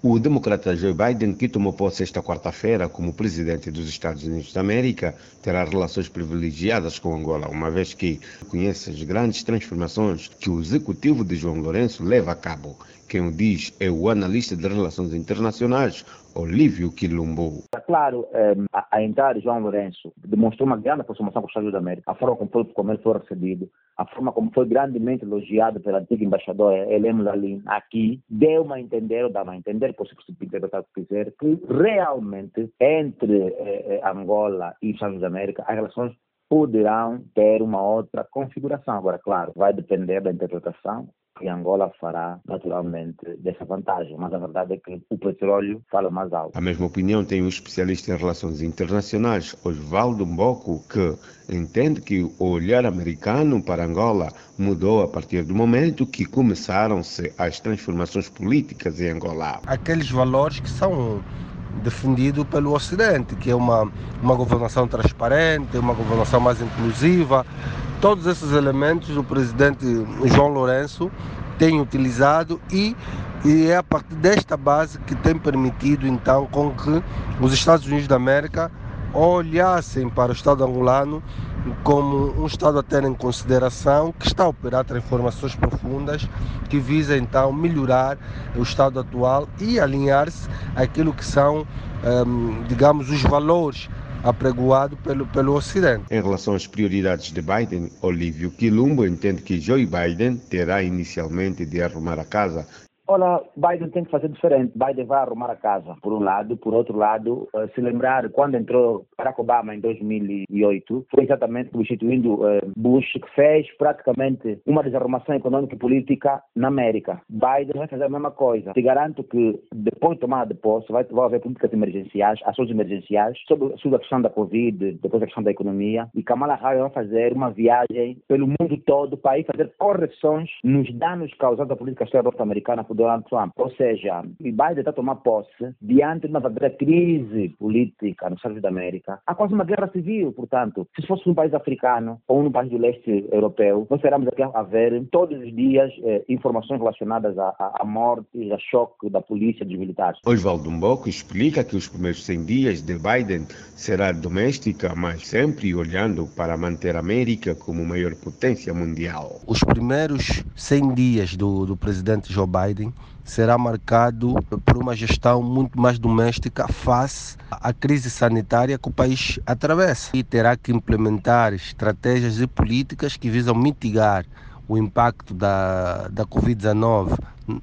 O democrata Joe Biden, que tomou posse esta quarta-feira como presidente dos Estados Unidos da América, terá relações privilegiadas com Angola, uma vez que conhece as grandes transformações que o executivo de João Lourenço leva a cabo. Quem o diz é o analista de relações internacionais, Olívio Quilumbo. Claro, a, a entrada de João Lourenço demonstrou uma grande aproximação com Estados Unidos da América, a forma como foi, como ele foi recebido, a forma como foi grandemente elogiado pela antiga embaixadora Helena Lalin aqui, deu-me a entender, ou dá-me a entender, posso interpretar o que quiser, que realmente entre eh, eh, Angola e os Estados da América as relações poderão ter uma outra configuração. Agora, claro, vai depender da interpretação que Angola fará naturalmente dessa vantagem, mas a verdade é que o petróleo fala mais alto. A mesma opinião tem o especialista em relações internacionais, Osvaldo Mboco, que entende que o olhar americano para Angola mudou a partir do momento que começaram-se as transformações políticas em Angola. Aqueles valores que são defendido pelo Ocidente, que é uma, uma governação transparente, uma governação mais inclusiva. Todos esses elementos o presidente João Lourenço tem utilizado e, e é a partir desta base que tem permitido então com que os Estados Unidos da América olhassem para o Estado angolano como um Estado a ter em consideração que está a operar transformações profundas que visa então melhorar o Estado atual e alinhar-se àquilo que são, um, digamos, os valores apregoados pelo, pelo Ocidente. Em relação às prioridades de Biden, Olívio Quilumbo entende que Joe Biden terá inicialmente de arrumar a casa Olha, Biden tem que fazer diferente. Biden vai arrumar a casa, por um lado. Por outro lado, uh, se lembrar, quando entrou Barack Obama em 2008, foi exatamente substituindo uh, Bush que fez praticamente uma desarrumação econômica e política na América. Biden vai fazer a mesma coisa. Te garanto que depois de tomar de posse, vai, vai haver políticas emergenciais, ações emergenciais, sobre, sobre a questão da Covid, depois a questão da economia. E Kamala Harris vai fazer uma viagem pelo mundo todo para ir fazer correções nos danos causados à política externa norte-americana Donald Trump. Ou seja, Biden está a tomar posse diante de uma verdadeira crise política nos Estados da América. Há quase uma guerra civil, portanto. Se fosse um país africano ou num país do leste europeu, nós teremos aqui a ver todos os dias eh, informações relacionadas à, à, morte, a choque da polícia dos militares. Oswaldo Mboco explica que os primeiros 100 dias de Biden será doméstica, mas sempre olhando para manter a América como maior potência mundial. Os primeiros 100 dias do, do presidente Joe Biden será marcado por uma gestão muito mais doméstica face à crise sanitária que o país atravessa e terá que implementar estratégias e políticas que visam mitigar o impacto da, da Covid-19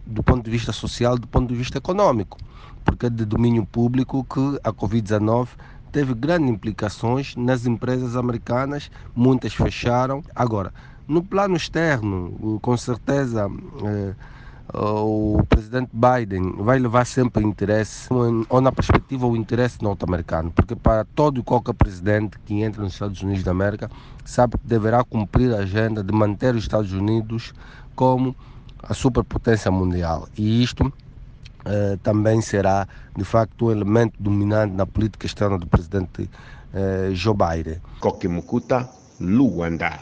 do ponto de vista social, do ponto de vista econômico, porque é de domínio público que a Covid-19 teve grandes implicações nas empresas americanas, muitas fecharam. Agora, no plano externo, com certeza. Eh, o presidente Biden vai levar sempre interesse, ou na perspectiva o interesse norte-americano, porque para todo e qualquer presidente que entra nos Estados Unidos da América sabe que deverá cumprir a agenda de manter os Estados Unidos como a superpotência mundial. E isto eh, também será, de facto, um elemento dominante na política externa do presidente eh, Joe Biden. Kokimukuta, Luanda.